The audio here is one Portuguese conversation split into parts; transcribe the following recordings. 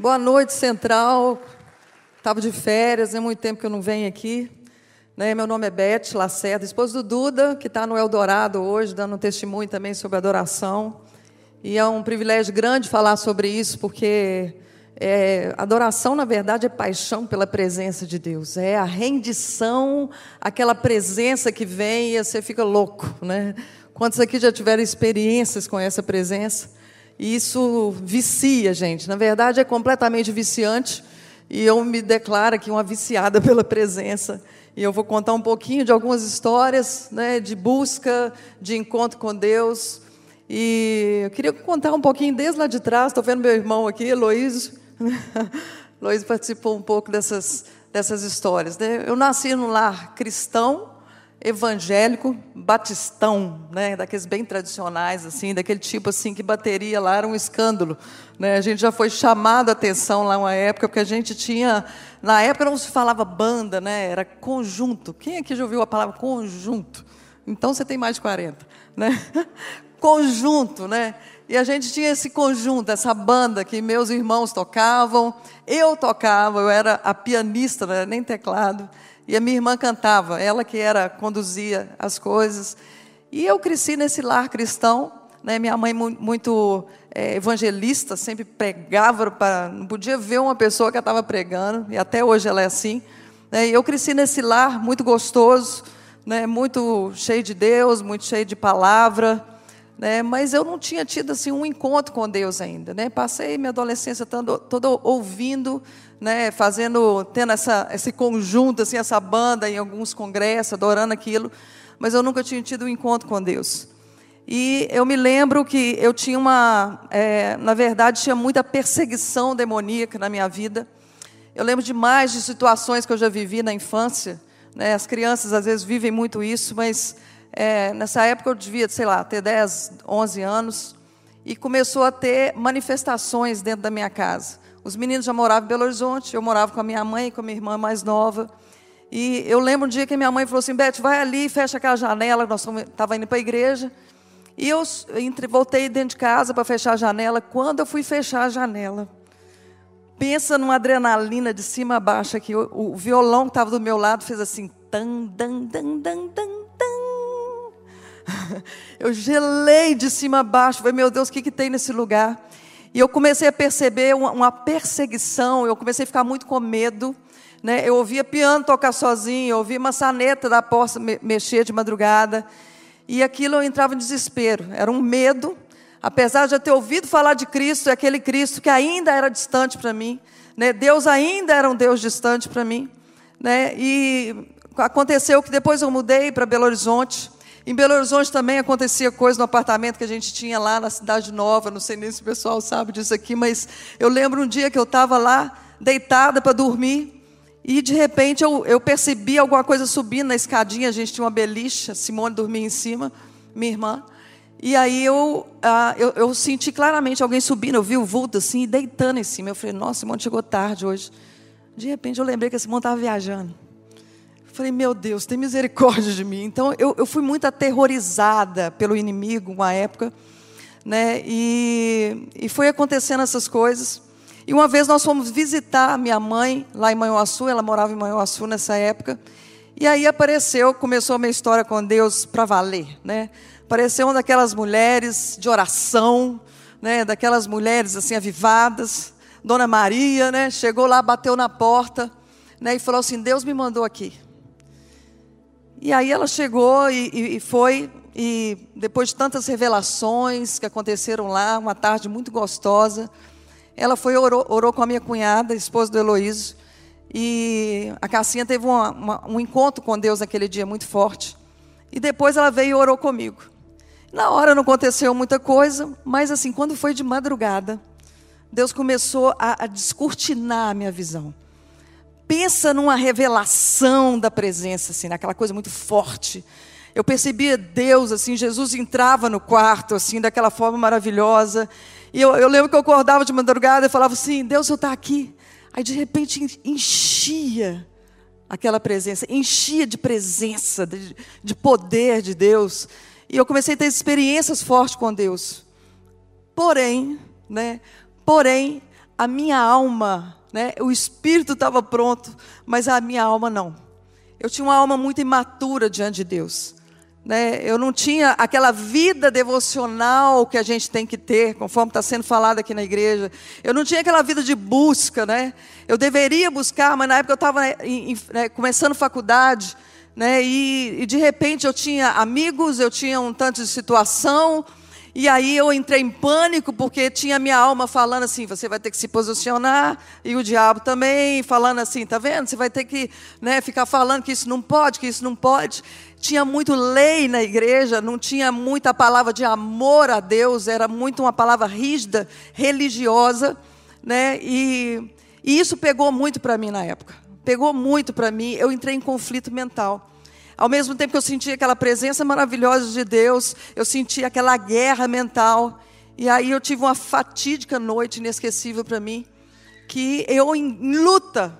Boa noite, Central. Estava de férias, é muito tempo que eu não venho aqui. Né? Meu nome é Beth Lacerda, esposa do Duda, que está no Eldorado hoje, dando um testemunho também sobre adoração. E é um privilégio grande falar sobre isso, porque é, adoração, na verdade, é paixão pela presença de Deus. É a rendição, aquela presença que vem e você fica louco. Né? Quantos aqui já tiveram experiências com essa presença? E isso vicia, gente. Na verdade, é completamente viciante. E eu me declaro aqui uma viciada pela presença. E eu vou contar um pouquinho de algumas histórias né, de busca, de encontro com Deus. E eu queria contar um pouquinho desde lá de trás. Estou vendo meu irmão aqui, Heloísio. Heloísio participou um pouco dessas, dessas histórias. Né? Eu nasci num lar cristão, evangélico batistão, né, daqueles bem tradicionais assim, daquele tipo assim que bateria lá era um escândalo, né? A gente já foi chamado a atenção lá uma época porque a gente tinha, na época não se falava banda, né? Era conjunto. Quem aqui já ouviu a palavra conjunto? Então você tem mais de 40, né? conjunto, né? E a gente tinha esse conjunto, essa banda que meus irmãos tocavam, eu tocava, eu era a pianista, não era nem teclado. E a minha irmã cantava, ela que era conduzia as coisas. E eu cresci nesse lar cristão, né? Minha mãe muito é, evangelista, sempre pregava para não podia ver uma pessoa que estava pregando. E até hoje ela é assim. Né? E eu cresci nesse lar muito gostoso, né? Muito cheio de Deus, muito cheio de palavra. Né, mas eu não tinha tido assim um encontro com Deus ainda, né? Passei minha adolescência toda, ouvindo né, fazendo, tendo essa, esse conjunto, assim, essa banda em alguns congressos, adorando aquilo, mas eu nunca tinha tido um encontro com Deus. E eu me lembro que eu tinha uma, é, na verdade, tinha muita perseguição demoníaca na minha vida. Eu lembro demais de situações que eu já vivi na infância. Né? As crianças às vezes vivem muito isso, mas é, nessa época eu devia, sei lá, ter 10, 11 anos, e começou a ter manifestações dentro da minha casa. Os meninos já moravam em Belo Horizonte, eu morava com a minha mãe e com a minha irmã mais nova. E eu lembro um dia que minha mãe falou assim: Beth, vai ali, fecha aquela janela. Nós estávamos indo para a igreja. E eu entre, voltei dentro de casa para fechar a janela. Quando eu fui fechar a janela, pensa numa adrenalina de cima a baixo aqui. O, o violão que estava do meu lado fez assim: tan, dan, dan, dan, dan, dan. Eu gelei de cima a baixo. Falei, meu Deus, o que, que tem nesse lugar? E eu comecei a perceber uma, uma perseguição, eu comecei a ficar muito com medo. Né? Eu ouvia piano tocar sozinho, eu ouvia maçaneta da porta mexer de madrugada. E aquilo eu entrava em desespero. Era um medo, apesar de eu ter ouvido falar de Cristo, é aquele Cristo que ainda era distante para mim. Né? Deus ainda era um Deus distante para mim. Né? E aconteceu que depois eu mudei para Belo Horizonte. Em Belo Horizonte também acontecia coisa no apartamento que a gente tinha lá na Cidade Nova. Não sei nem se o pessoal sabe disso aqui, mas eu lembro um dia que eu estava lá, deitada para dormir, e de repente eu, eu, percebi alguma coisa subindo na escadinha. A gente tinha uma beliche, Simone dormia em cima, minha irmã. E aí eu, ah, eu, eu, senti claramente alguém subindo, eu vi o vulto assim, deitando em cima. Eu falei, nossa, Simone chegou tarde hoje. De repente eu lembrei que a Simone estava viajando. Falei, meu Deus, tem misericórdia de mim. Então, eu, eu fui muito aterrorizada pelo inimigo uma época, né? E, e foi acontecendo essas coisas. E uma vez nós fomos visitar minha mãe lá em Manhuaçu, ela morava em Manhuaçu nessa época. E aí apareceu, começou a minha história com Deus para valer, né? Apareceu uma daquelas mulheres de oração, né? Daquelas mulheres assim avivadas, Dona Maria, né? Chegou lá, bateu na porta, né? E falou assim: Deus me mandou aqui. E aí ela chegou e, e, e, foi, e depois de tantas revelações que aconteceram lá, uma tarde muito gostosa, ela foi orou, orou com a minha cunhada, esposa do Heloísio, e a Cassinha teve uma, uma, um encontro com Deus naquele dia muito forte. E depois ela veio e orou comigo. Na hora não aconteceu muita coisa, mas assim, quando foi de madrugada, Deus começou a, a descortinar a minha visão pensa numa revelação da presença, assim, naquela coisa muito forte. Eu percebia Deus, assim, Jesus entrava no quarto, assim, daquela forma maravilhosa. E eu, eu lembro que eu acordava de madrugada e falava assim: Deus, eu estou aqui. Aí, de repente, enchia aquela presença, enchia de presença, de, de poder de Deus. E eu comecei a ter experiências fortes com Deus. Porém, né, porém, a minha alma, né, o espírito estava pronto, mas a minha alma não. Eu tinha uma alma muito imatura diante de Deus. Né? Eu não tinha aquela vida devocional que a gente tem que ter, conforme está sendo falado aqui na igreja. Eu não tinha aquela vida de busca, né? Eu deveria buscar, mas na época eu estava né, começando faculdade, né? E, e de repente eu tinha amigos, eu tinha um tanto de situação, e aí eu entrei em pânico porque tinha minha alma falando assim: você vai ter que se posicionar, e o diabo também falando assim: tá vendo? Você vai ter que né, ficar falando que isso não pode, que isso não pode. Tinha muito lei na igreja, não tinha muita palavra de amor a Deus, era muito uma palavra rígida, religiosa, né? E, e isso pegou muito para mim na época. Pegou muito para mim. Eu entrei em conflito mental. Ao mesmo tempo que eu sentia aquela presença maravilhosa de Deus, eu sentia aquela guerra mental. E aí eu tive uma fatídica noite inesquecível para mim, que eu em luta,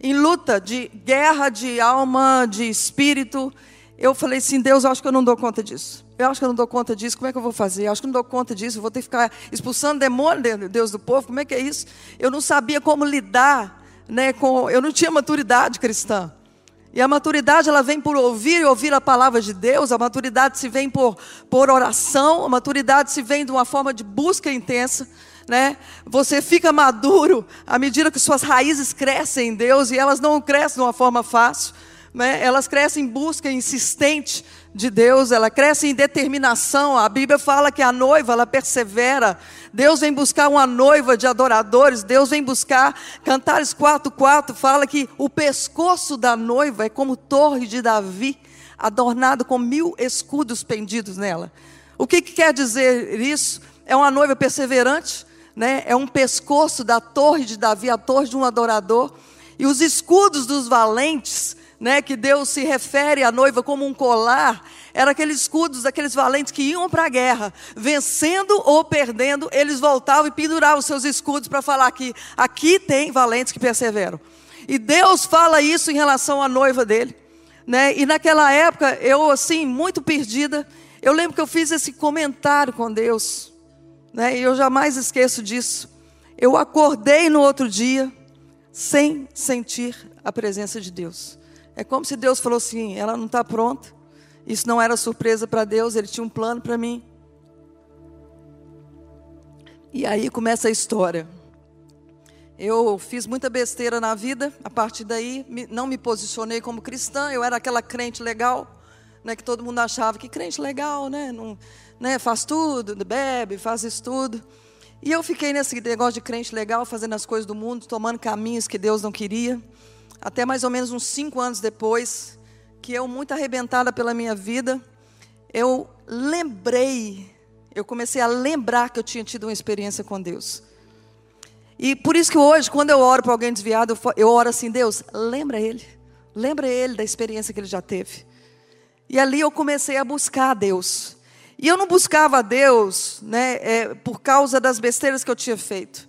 em luta de guerra de alma, de espírito, eu falei assim, Deus, eu acho que eu não dou conta disso. Eu acho que eu não dou conta disso, como é que eu vou fazer? Eu acho que eu não dou conta disso, eu vou ter que ficar expulsando demônio, Deus do povo, como é que é isso? Eu não sabia como lidar, né, com, eu não tinha maturidade cristã. E a maturidade ela vem por ouvir e ouvir a palavra de Deus, a maturidade se vem por, por oração, a maturidade se vem de uma forma de busca intensa. Né? Você fica maduro à medida que suas raízes crescem em Deus e elas não crescem de uma forma fácil né, elas crescem em busca insistente de Deus, ela cresce em determinação. A Bíblia fala que a noiva, ela persevera. Deus vem buscar uma noiva de adoradores, Deus vem buscar. Cantares 4:4 fala que o pescoço da noiva é como torre de Davi, adornado com mil escudos pendidos nela. O que, que quer dizer isso? É uma noiva perseverante, né? É um pescoço da torre de Davi, a torre de um adorador. E os escudos dos valentes né, que Deus se refere à noiva como um colar, era aqueles escudos aqueles valentes que iam para a guerra, vencendo ou perdendo, eles voltavam e penduravam seus escudos para falar que aqui tem valentes que perseveram. E Deus fala isso em relação à noiva dele, né? E naquela época eu assim muito perdida, eu lembro que eu fiz esse comentário com Deus, né? E eu jamais esqueço disso. Eu acordei no outro dia sem sentir a presença de Deus. É como se Deus falou assim: ela não está pronta. Isso não era surpresa para Deus, ele tinha um plano para mim. E aí começa a história. Eu fiz muita besteira na vida, a partir daí não me posicionei como cristã, eu era aquela crente legal, né, que todo mundo achava que crente legal, né, não, né, faz tudo, bebe, faz isso tudo. E eu fiquei nesse negócio de crente legal, fazendo as coisas do mundo, tomando caminhos que Deus não queria até mais ou menos uns cinco anos depois, que eu, muito arrebentada pela minha vida, eu lembrei, eu comecei a lembrar que eu tinha tido uma experiência com Deus. E por isso que hoje, quando eu oro para alguém desviado, eu oro assim: Deus, lembra ele, lembra ele da experiência que ele já teve. E ali eu comecei a buscar a Deus. E eu não buscava a Deus né, é, por causa das besteiras que eu tinha feito.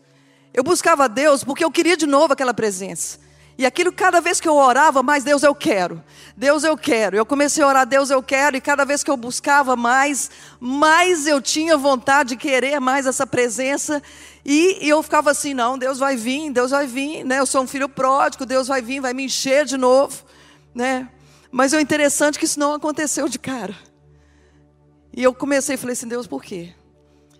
Eu buscava a Deus porque eu queria de novo aquela presença. E aquilo, cada vez que eu orava, mais Deus eu quero. Deus eu quero. Eu comecei a orar, Deus eu quero. E cada vez que eu buscava mais, mais eu tinha vontade de querer mais essa presença. E, e eu ficava assim: não, Deus vai vir, Deus vai vir. Né? Eu sou um filho pródigo, Deus vai vir, vai me encher de novo. Né? Mas o interessante é que isso não aconteceu de cara. E eu comecei e falei assim: Deus, por quê?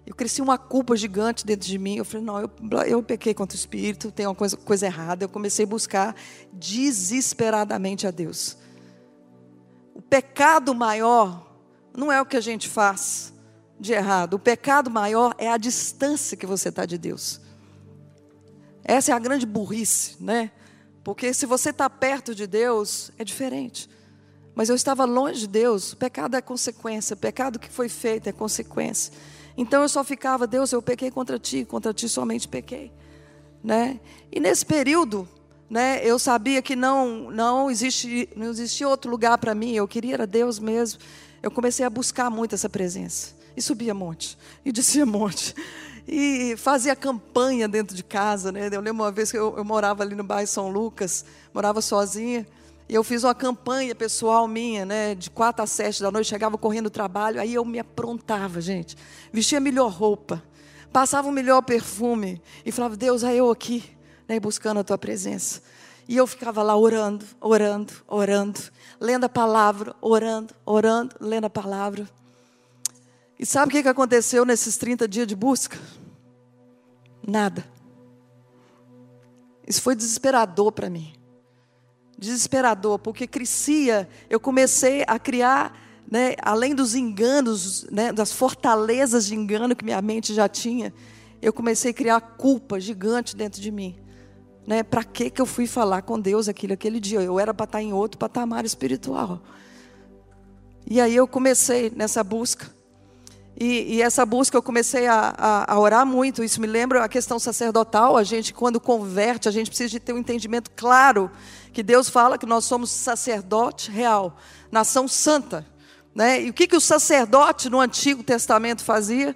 Eu cresci uma culpa gigante dentro de mim. Eu falei, não, eu, eu pequei contra o Espírito, tem uma coisa, coisa errada. Eu comecei a buscar desesperadamente a Deus. O pecado maior não é o que a gente faz de errado. O pecado maior é a distância que você está de Deus. Essa é a grande burrice, né? Porque se você está perto de Deus, é diferente. Mas eu estava longe de Deus, o pecado é consequência, o pecado que foi feito é consequência. Então eu só ficava, Deus, eu pequei contra ti, contra ti somente pequei, né? E nesse período, né, eu sabia que não não existe não existia outro lugar para mim, eu queria era Deus mesmo. Eu comecei a buscar muito essa presença. E subia monte, e descia monte. E fazia campanha dentro de casa, né? Eu lembro uma vez que eu, eu morava ali no bairro São Lucas, morava sozinha. Eu fiz uma campanha pessoal minha, né, de quatro a sete da noite, chegava correndo do trabalho, aí eu me aprontava, gente. Vestia a melhor roupa. passava o melhor perfume e falava: Deus, é eu aqui, né, buscando a tua presença. E eu ficava lá orando, orando, orando, lendo a palavra, orando, orando, lendo a palavra. E sabe o que aconteceu nesses 30 dias de busca? Nada. Isso foi desesperador para mim. Desesperador, porque crescia, eu comecei a criar, né, além dos enganos, né, das fortalezas de engano que minha mente já tinha, eu comecei a criar culpa gigante dentro de mim. Né, para que eu fui falar com Deus aquele, aquele dia? Eu era para estar em outro patamar espiritual. E aí eu comecei nessa busca. E, e, essa busca eu comecei a, a, a, orar muito. Isso me lembra a questão sacerdotal. A gente, quando converte, a gente precisa de ter um entendimento claro que Deus fala que nós somos sacerdote real, nação santa. Né? E o que, que o sacerdote no Antigo Testamento fazia?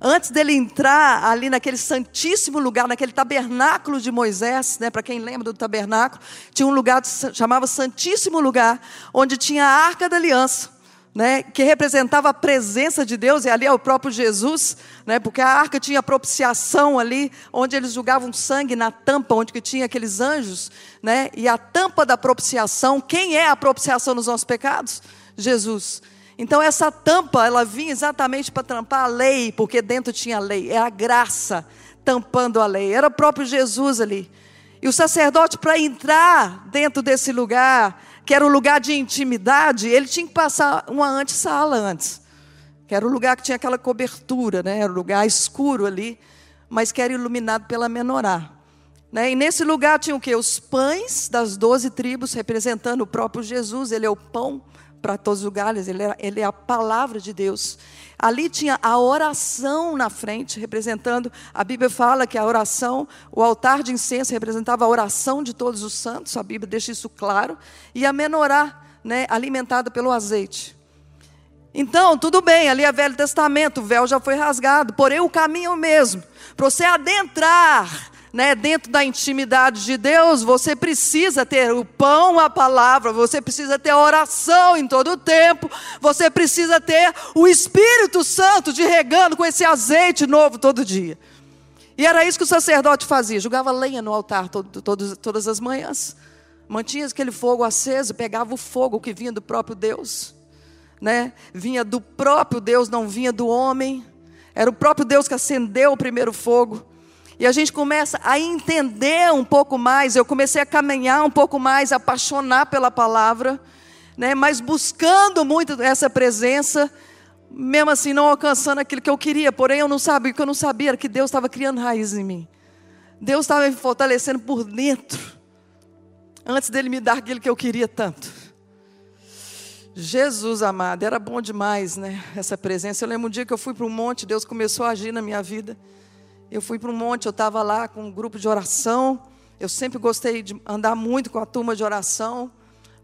Antes dele entrar ali naquele santíssimo lugar, naquele tabernáculo de Moisés, né, para quem lembra do tabernáculo, tinha um lugar que chamava Santíssimo Lugar, onde tinha a arca da aliança né, que representava a presença de Deus, e ali é o próprio Jesus, né, porque a arca tinha propiciação ali, onde eles julgavam sangue na tampa, onde que tinha aqueles anjos, né, e a tampa da propiciação, quem é a propiciação nos nossos pecados? Jesus. Então essa tampa, ela vinha exatamente para tampar a lei, porque dentro tinha a lei, é a graça tampando a lei, era o próprio Jesus ali. E o sacerdote, para entrar dentro desse lugar, que era o lugar de intimidade, ele tinha que passar uma antessala antes. Que era o lugar que tinha aquela cobertura, né? era o lugar escuro ali, mas que era iluminado pela menorá. Né? E nesse lugar tinha o quê? Os pães das doze tribos, representando o próprio Jesus, ele é o pão para todos os lugares, ele é, ele é a palavra de Deus. Ali tinha a oração na frente, representando, a Bíblia fala que a oração, o altar de incenso representava a oração de todos os santos, a Bíblia deixa isso claro, e a menorá, né, alimentada pelo azeite. Então, tudo bem, ali é Velho Testamento, o véu já foi rasgado, porém o caminho é o mesmo. Para você adentrar né, dentro da intimidade de Deus, você precisa ter o pão, a palavra, você precisa ter a oração em todo o tempo, você precisa ter o Espírito Santo de regando com esse azeite novo todo dia. E era isso que o sacerdote fazia, jogava lenha no altar todo, todo, todas as manhãs, mantinha aquele fogo aceso, pegava o fogo que vinha do próprio Deus, né? vinha do próprio Deus, não vinha do homem, era o próprio Deus que acendeu o primeiro fogo. E a gente começa a entender um pouco mais, eu comecei a caminhar um pouco mais, a apaixonar pela palavra, né, mas buscando muito essa presença, mesmo assim não alcançando aquilo que eu queria, porém eu não sabia, o que eu não sabia era que Deus estava criando raízes em mim. Deus estava me fortalecendo por dentro, antes dele me dar aquilo que eu queria tanto. Jesus amado, era bom demais, né? Essa presença. Eu lembro um dia que eu fui para um monte, Deus começou a agir na minha vida. Eu fui para um monte, eu estava lá com um grupo de oração. Eu sempre gostei de andar muito com a turma de oração,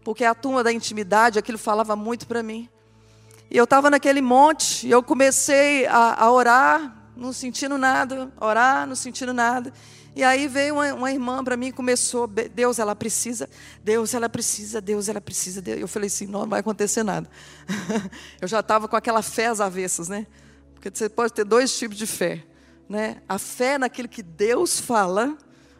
porque a turma da intimidade, aquilo falava muito para mim. E eu estava naquele monte, e eu comecei a, a, orar, não sentindo nada, orar, não sentindo nada. E aí veio uma, uma irmã para mim e começou, Deus, ela precisa, Deus, ela precisa, Deus, ela precisa. Deus. Eu falei assim, não, não vai acontecer nada. eu já estava com aquela fé às avessas, né? Porque você pode ter dois tipos de fé né? A fé naquilo que Deus fala,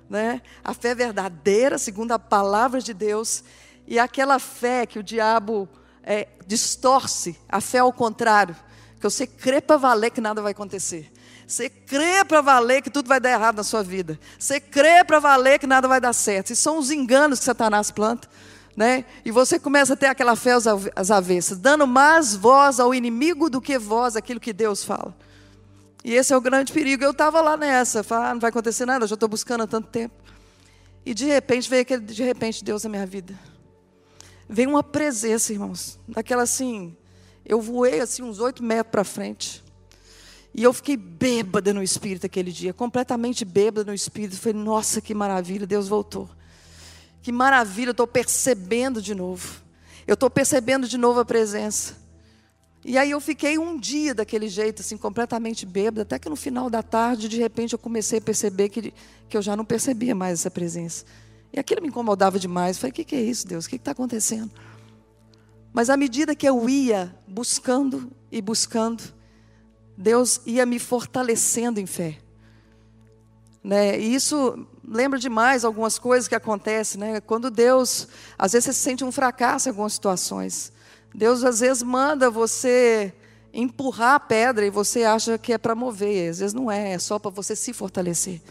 né? A fé verdadeira, segundo a palavra de Deus, e aquela fé que o diabo é, distorce, a fé ao contrário, que você crê para valer que nada vai acontecer. Você crê para valer que tudo vai dar errado na sua vida. Você crê para valer que nada vai dar certo. Esses são os enganos que Satanás planta. Né? E você começa a ter aquela fé às avessas, dando mais voz ao inimigo do que voz àquilo que Deus fala. E esse é o grande perigo. Eu estava lá nessa, falei, ah, não vai acontecer nada, eu já estou buscando há tanto tempo. E de repente veio aquele, de repente, Deus na minha vida. Veio uma presença, irmãos, daquela assim, eu voei assim uns oito metros para frente. E eu fiquei bêbada no espírito aquele dia, completamente bêbada no espírito. Falei, nossa, que maravilha, Deus voltou. Que maravilha, eu estou percebendo de novo. Eu estou percebendo de novo a presença. E aí eu fiquei um dia daquele jeito, assim, completamente bêbada, até que no final da tarde, de repente, eu comecei a perceber que, que eu já não percebia mais essa presença. E aquilo me incomodava demais. Eu falei, o que, que é isso, Deus? O que está acontecendo? Mas à medida que eu ia buscando e buscando, Deus ia me fortalecendo em fé. Né? E isso lembra demais algumas coisas que acontecem, né? Quando Deus, às vezes você se sente um fracasso em algumas situações. Deus às vezes manda você empurrar a pedra e você acha que é para mover, às vezes não é, é só para você se fortalecer.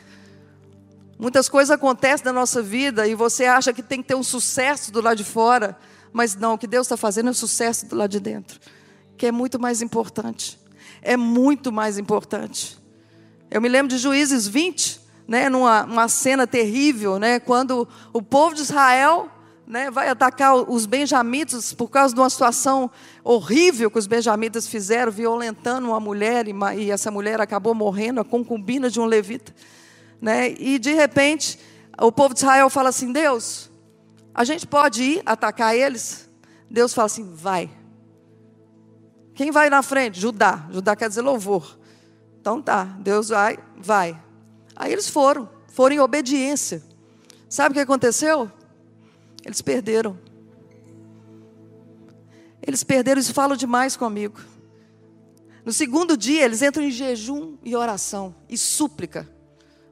Muitas coisas acontecem na nossa vida e você acha que tem que ter um sucesso do lado de fora, mas não, o que Deus está fazendo é o sucesso do lado de dentro, que é muito mais importante. É muito mais importante. Eu me lembro de Juízes 20, né, numa uma cena terrível, né, quando o povo de Israel né, vai atacar os benjamitas por causa de uma situação horrível que os benjamitas fizeram, violentando uma mulher, e, e essa mulher acabou morrendo, a concubina de um levita. Né, e de repente, o povo de Israel fala assim: Deus, a gente pode ir atacar eles? Deus fala assim: vai. Quem vai na frente? Judá. Judá quer dizer louvor. Então tá, Deus vai, vai. Aí eles foram, foram em obediência. Sabe o que aconteceu? Eles perderam. Eles perderam, isso falam demais comigo. No segundo dia, eles entram em jejum e oração e súplica.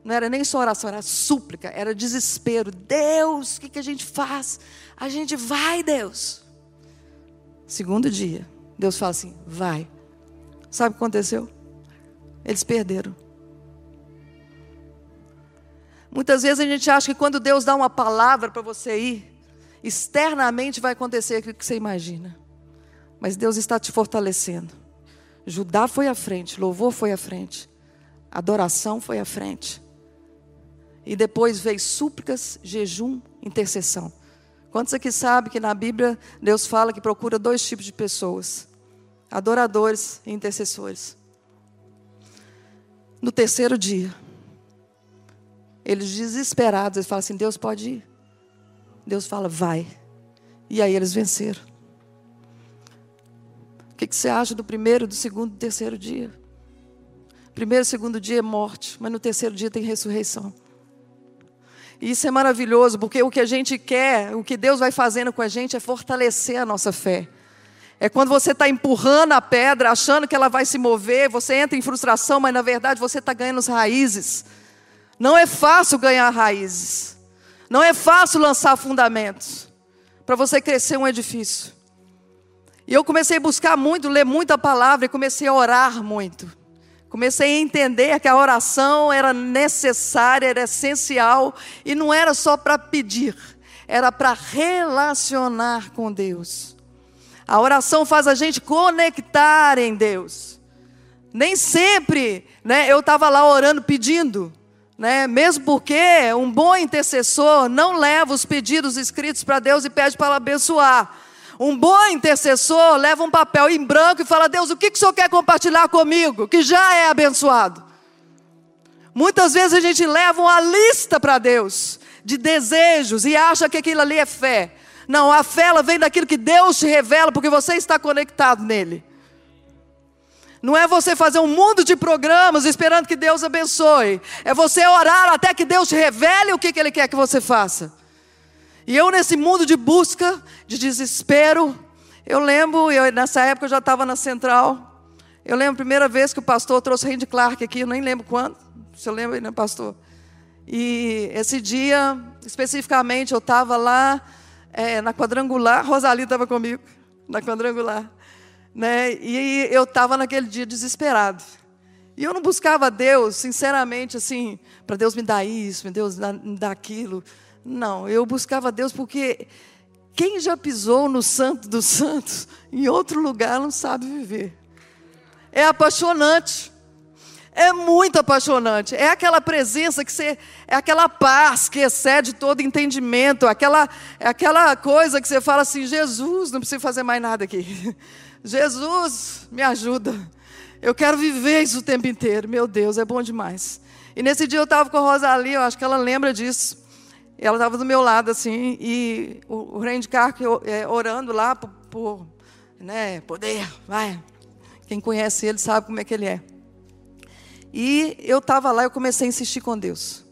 Não era nem só oração, era súplica, era desespero. Deus, o que, que a gente faz? A gente vai, Deus. Segundo dia, Deus fala assim: vai. Sabe o que aconteceu? Eles perderam. Muitas vezes a gente acha que quando Deus dá uma palavra para você ir, externamente vai acontecer aquilo que você imagina. Mas Deus está te fortalecendo. Judá foi à frente, louvor foi à frente, adoração foi à frente. E depois veio súplicas, jejum, intercessão. Quantos aqui sabem que na Bíblia Deus fala que procura dois tipos de pessoas: adoradores e intercessores. No terceiro dia, eles desesperados, eles falam assim: Deus pode ir. Deus fala, vai. E aí eles venceram. O que, que você acha do primeiro, do segundo, do terceiro dia? Primeiro, segundo dia é morte, mas no terceiro dia tem ressurreição. E isso é maravilhoso, porque o que a gente quer, o que Deus vai fazendo com a gente é fortalecer a nossa fé. É quando você está empurrando a pedra, achando que ela vai se mover, você entra em frustração, mas na verdade você está ganhando as raízes. Não é fácil ganhar raízes. Não é fácil lançar fundamentos para você crescer um edifício. E eu comecei a buscar muito, ler muita palavra e comecei a orar muito. Comecei a entender que a oração era necessária, era essencial e não era só para pedir, era para relacionar com Deus. A oração faz a gente conectar em Deus. Nem sempre, né, eu estava lá orando pedindo, né? Mesmo porque um bom intercessor não leva os pedidos escritos para Deus e pede para abençoar. Um bom intercessor leva um papel em branco e fala: Deus, o que, que o Senhor quer compartilhar comigo? Que já é abençoado. Muitas vezes a gente leva uma lista para Deus de desejos e acha que aquilo ali é fé. Não, a fé ela vem daquilo que Deus te revela porque você está conectado nele. Não é você fazer um mundo de programas esperando que Deus abençoe. É você orar até que Deus revele o que, Ele quer que você faça. E eu, nesse mundo de busca, de desespero, eu lembro, eu, nessa época eu já estava na central. Eu lembro a primeira vez que o pastor trouxe Randy Clark aqui, eu nem lembro quando. Você lembra, né, pastor? E esse dia, especificamente, eu estava lá é, na quadrangular, Rosalie estava comigo, na quadrangular. Né? E eu estava naquele dia desesperado. E eu não buscava Deus, sinceramente, assim, para Deus me dar isso, para Deus me dar aquilo. Não, eu buscava Deus porque quem já pisou no Santo dos Santos, em outro lugar, não sabe viver. É apaixonante. É muito apaixonante. É aquela presença que você. É aquela paz que excede todo entendimento. Aquela, é aquela coisa que você fala assim: Jesus, não preciso fazer mais nada aqui. Jesus, me ajuda. Eu quero viver isso o tempo inteiro. Meu Deus, é bom demais. E nesse dia eu estava com a Rosalie, eu acho que ela lembra disso. Ela estava do meu lado, assim, e o, o Randy Clark é, orando lá por, por né, poder, vai. Quem conhece ele sabe como é que ele é. E eu estava lá, eu comecei a insistir com Deus.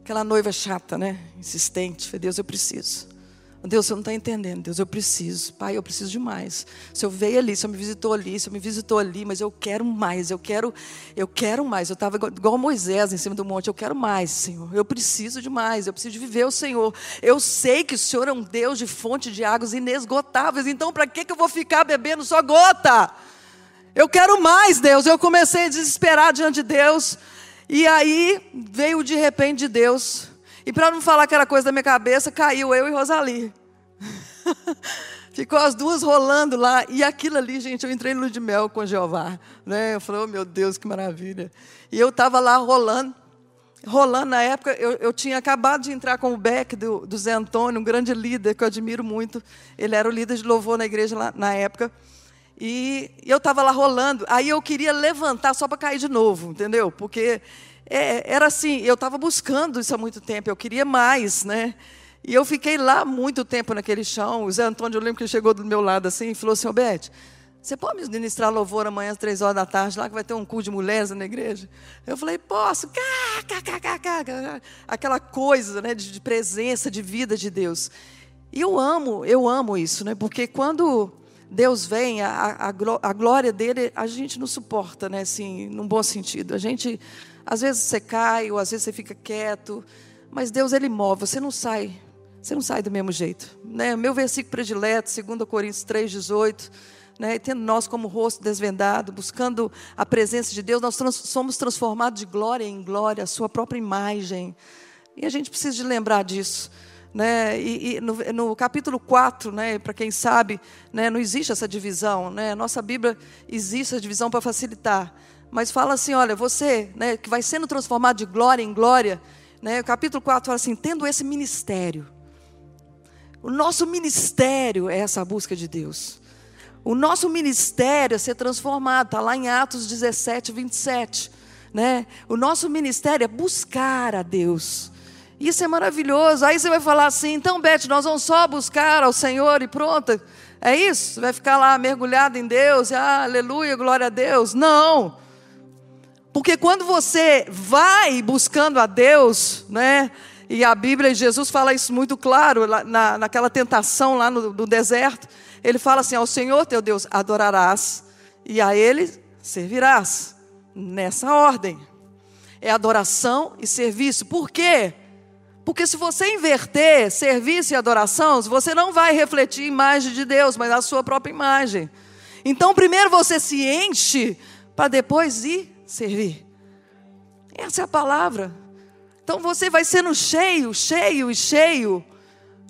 Aquela noiva chata, né? Insistente. Falei, Deus, eu preciso. Deus, você não está entendendo. Deus, eu preciso. Pai, eu preciso de mais. O Senhor veio ali, o Senhor me visitou ali, o Senhor me visitou ali, mas eu quero mais, eu quero, eu quero mais. Eu estava igual Moisés em cima do monte, eu quero mais, Senhor. Eu preciso de mais, eu preciso de viver o Senhor. Eu sei que o Senhor é um Deus de fonte de águas inesgotáveis, então para que, que eu vou ficar bebendo só gota? Eu quero mais, Deus. Eu comecei a desesperar diante de Deus. E aí veio de repente de Deus e para não falar aquela coisa da minha cabeça, caiu eu e Rosali. Ficou as duas rolando lá. E aquilo ali, gente, eu entrei no de mel com Jeová. Né? Eu falei, oh meu Deus, que maravilha. E eu estava lá rolando. Rolando na época, eu, eu tinha acabado de entrar com o Beck do, do Zé Antônio, um grande líder que eu admiro muito. Ele era o líder de louvor na igreja lá, na época. E, eu estava lá rolando. Aí eu queria levantar só para cair de novo, entendeu? Porque é, era assim, eu estava buscando isso há muito tempo, eu queria mais, né? E eu fiquei lá muito tempo naquele chão. O Zé Antônio, eu lembro que chegou do meu lado assim e falou assim: Bete, você pode me ministrar louvor amanhã às três horas da tarde, lá que vai ter um culto de mulheres na igreja? Eu falei, posso. Aquela coisa né, de presença, de vida de Deus. E eu amo, eu amo isso, né? Porque quando Deus vem, a, a, glória dele, a gente não suporta, né? Assim, num bom sentido. A gente às vezes você cai, ou às vezes você fica quieto, mas Deus ele move, você não sai, você não sai do mesmo jeito. Né? Meu versículo predileto, 2 Coríntios 3,18, né? tendo nós como rosto desvendado, buscando a presença de Deus, nós trans somos transformados de glória em glória, a sua própria imagem. E a gente precisa de lembrar disso. Né? E, e no, no, capítulo 4, né, para quem sabe, né, não existe essa divisão. Né? Nossa Bíblia existe a divisão para facilitar mas fala assim: olha, você né, que vai sendo transformado de glória em glória, né, o capítulo 4 fala assim: tendo esse ministério. O nosso ministério é essa busca de Deus. O nosso ministério é ser transformado, está lá em Atos 17, 27. Né? O nosso ministério é buscar a Deus. Isso é maravilhoso. Aí você vai falar assim: então, Beth, nós vamos só buscar ao Senhor e pronto. É isso? Vai ficar lá mergulhado em Deus, e, ah, aleluia, glória a Deus. Não. Porque quando você vai buscando a Deus, né? E a Bíblia e Jesus fala isso muito claro, na, naquela tentação lá no, no deserto. Ele fala assim: Ao Senhor teu Deus adorarás, e a Ele servirás. Nessa ordem. É adoração e serviço. Por quê? Porque se você inverter serviço e adoração, você não vai refletir a imagem de Deus, mas a sua própria imagem. Então, primeiro você se enche para depois ir servir. Essa é a palavra. Então você vai sendo cheio, cheio e cheio,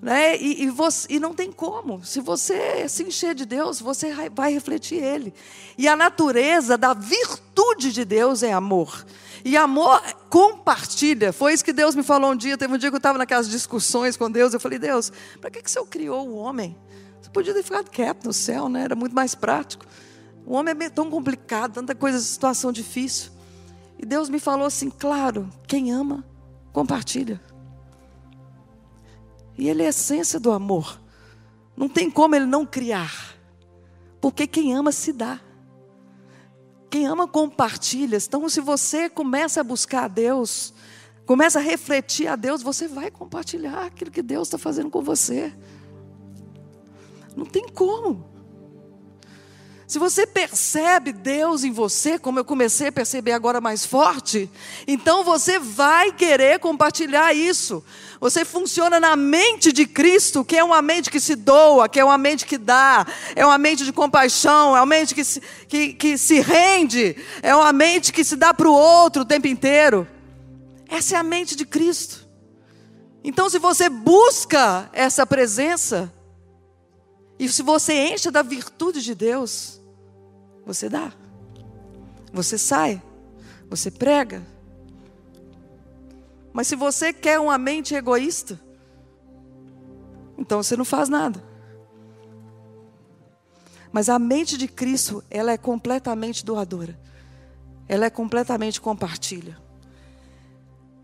né? E, e, você, e não tem como. Se você se encher de Deus, você vai refletir Ele. E a natureza da virtude de Deus é amor. E amor compartilha. Foi isso que Deus me falou um dia. Teve um dia que eu estava naquelas discussões com Deus. Eu falei, Deus, para que, que o Senhor criou o homem? Você podia ter ficado quieto no céu, né? Era muito mais prático. O homem é tão complicado, tanta coisa, situação difícil. E Deus me falou assim: claro, quem ama, compartilha. E Ele é a essência do amor. Não tem como Ele não criar. Porque quem ama se dá. Quem ama compartilha. Então, se você começa a buscar a Deus, começa a refletir a Deus, você vai compartilhar aquilo que Deus está fazendo com você. Não tem como. Se você percebe Deus em você, como eu comecei a perceber agora mais forte, então você vai querer compartilhar isso. Você funciona na mente de Cristo, que é uma mente que se doa, que é uma mente que dá, é uma mente de compaixão, é uma mente que se, que, que se rende, é uma mente que se dá para o outro o tempo inteiro. Essa é a mente de Cristo. Então, se você busca essa presença, e se você enche da virtude de Deus, você dá. Você sai. Você prega. Mas se você quer uma mente egoísta, então você não faz nada. Mas a mente de Cristo, ela é completamente doadora. Ela é completamente compartilha.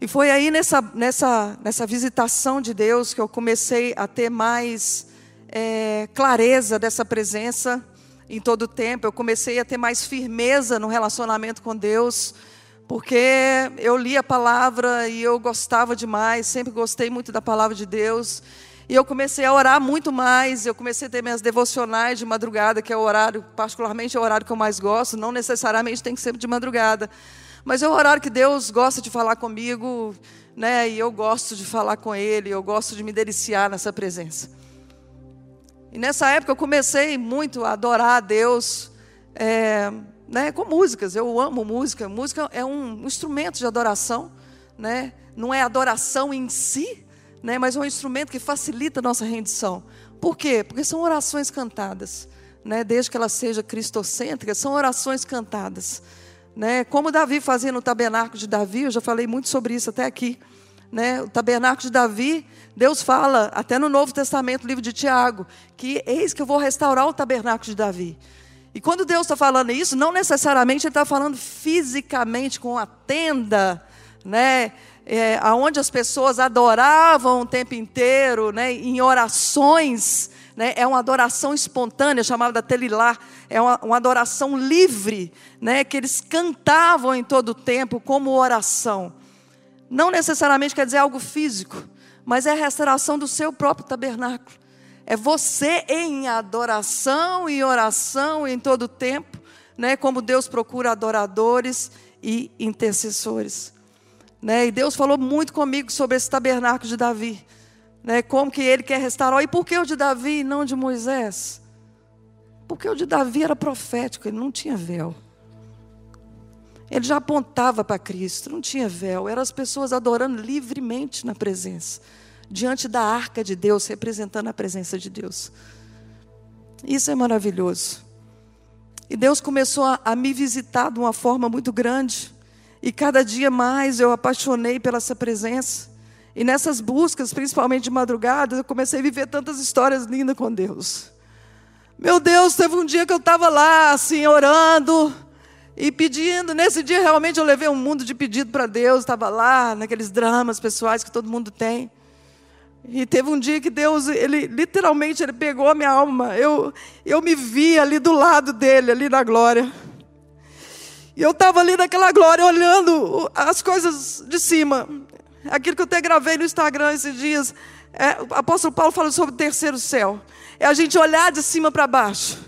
E foi aí nessa, nessa, nessa visitação de Deus que eu comecei a ter mais é, clareza dessa presença em todo o tempo. Eu comecei a ter mais firmeza no relacionamento com Deus, porque eu li a palavra e eu gostava demais, sempre gostei muito da palavra de Deus. E eu comecei a orar muito mais, eu comecei a ter minhas devocionais de madrugada, que é o horário, particularmente é o horário que eu mais gosto, não necessariamente tem que ser de madrugada. Mas é o horário que Deus gosta de falar comigo, né? E eu gosto de falar com Ele, eu gosto de me deliciar nessa presença. E nessa época eu comecei muito a adorar a Deus é, né, com músicas. Eu amo música. Música é um instrumento de adoração, né? Não é adoração em si, né? Mas é um instrumento que facilita a nossa rendição. Por quê? Porque são orações cantadas, né? Desde que ela seja cristocêntrica, são orações cantadas, né? Como Davi fazia no tabernáculo de Davi, eu já falei muito sobre isso até aqui, né? O tabernáculo de Davi, Deus fala até no Novo Testamento, livro de Tiago, que eis que eu vou restaurar o tabernáculo de Davi. E quando Deus está falando isso, não necessariamente Ele está falando fisicamente com a tenda, né? é, onde as pessoas adoravam o tempo inteiro, né, em orações, né, é uma adoração espontânea, chamada telilá, é uma, uma adoração livre, né, que eles cantavam em todo o tempo como oração. Não necessariamente quer dizer algo físico, mas é a restauração do seu próprio tabernáculo. É você em adoração e oração em todo o tempo, né, como Deus procura adoradores e intercessores. Né? E Deus falou muito comigo sobre esse tabernáculo de Davi. Né? Como que ele quer restaurar. E por que o de Davi e não de Moisés? Porque o de Davi era profético, ele não tinha véu. Ele já apontava para Cristo, não tinha véu. Eram as pessoas adorando livremente na presença, diante da arca de Deus, representando a presença de Deus. Isso é maravilhoso. E Deus começou a, a me visitar de uma forma muito grande. E cada dia mais eu apaixonei pela essa presença. E nessas buscas, principalmente de madrugada, eu comecei a viver tantas histórias lindas com Deus. Meu Deus, teve um dia que eu estava lá, assim, orando e pedindo. Nesse dia, realmente, eu levei um mundo de pedido para Deus. Estava lá, naqueles dramas pessoais que todo mundo tem. E teve um dia que Deus, ele literalmente, ele pegou a minha alma. Eu, eu me vi ali do lado dele, ali na glória. E eu estava ali naquela glória, olhando as coisas de cima. Aquilo que eu até gravei no Instagram esses dias. É, o apóstolo Paulo falou sobre o terceiro céu. É a gente olhar de cima para baixo.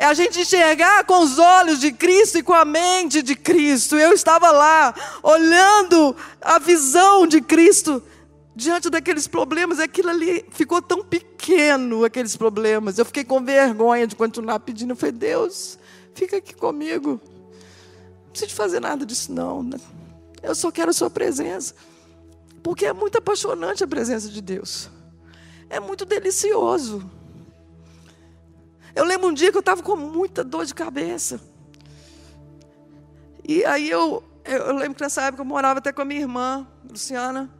É a gente enxergar com os olhos de Cristo e com a mente de Cristo. Eu estava lá, olhando a visão de Cristo diante daqueles problemas. Aquilo ali ficou tão pequeno, aqueles problemas. Eu fiquei com vergonha de continuar pedindo. Eu falei, Deus, fica aqui comigo. Não preciso fazer nada disso, não. Né? Eu só quero a sua presença. Porque é muito apaixonante a presença de Deus. É muito delicioso. Eu lembro um dia que eu estava com muita dor de cabeça. E aí eu, eu lembro que nessa época eu morava até com a minha irmã, Luciana.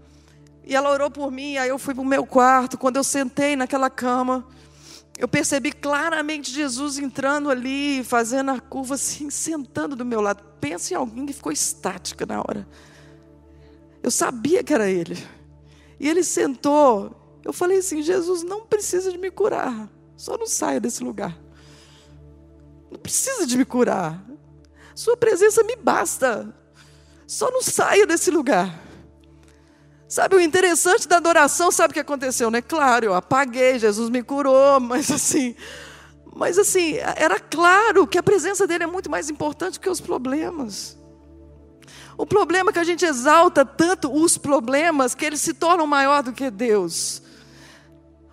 E ela orou por mim, aí eu fui para o meu quarto. Quando eu sentei naquela cama, eu percebi claramente Jesus entrando ali, fazendo a curva assim, sentando do meu lado. Pensa em alguém que ficou estática na hora. Eu sabia que era ele. E ele sentou. Eu falei assim: Jesus não precisa de me curar. Só não saia desse lugar. Não precisa de me curar. Sua presença me basta. Só não saia desse lugar. Sabe, o interessante da adoração, sabe o que aconteceu, né? Claro, eu apaguei, Jesus me curou, mas assim, mas assim, era claro que a presença dele é muito mais importante que os problemas. O problema é que a gente exalta tanto os problemas que eles se tornam maior do que Deus.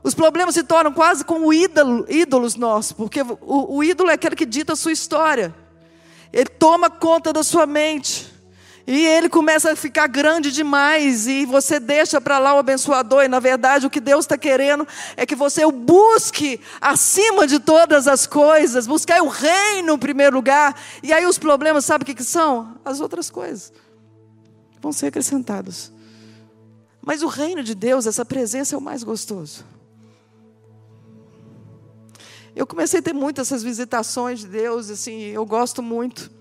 Os problemas se tornam quase como ídolo, ídolos nossos, porque o, o ídolo é aquele que dita a sua história. Ele toma conta da sua mente. E ele começa a ficar grande demais e você deixa para lá o abençoador. E na verdade o que Deus está querendo é que você o busque acima de todas as coisas, buscar o reino em primeiro lugar. E aí os problemas, sabe o que, que são? As outras coisas vão ser acrescentados. Mas o reino de Deus, essa presença é o mais gostoso. Eu comecei a ter muitas essas visitações de Deus, assim, eu gosto muito.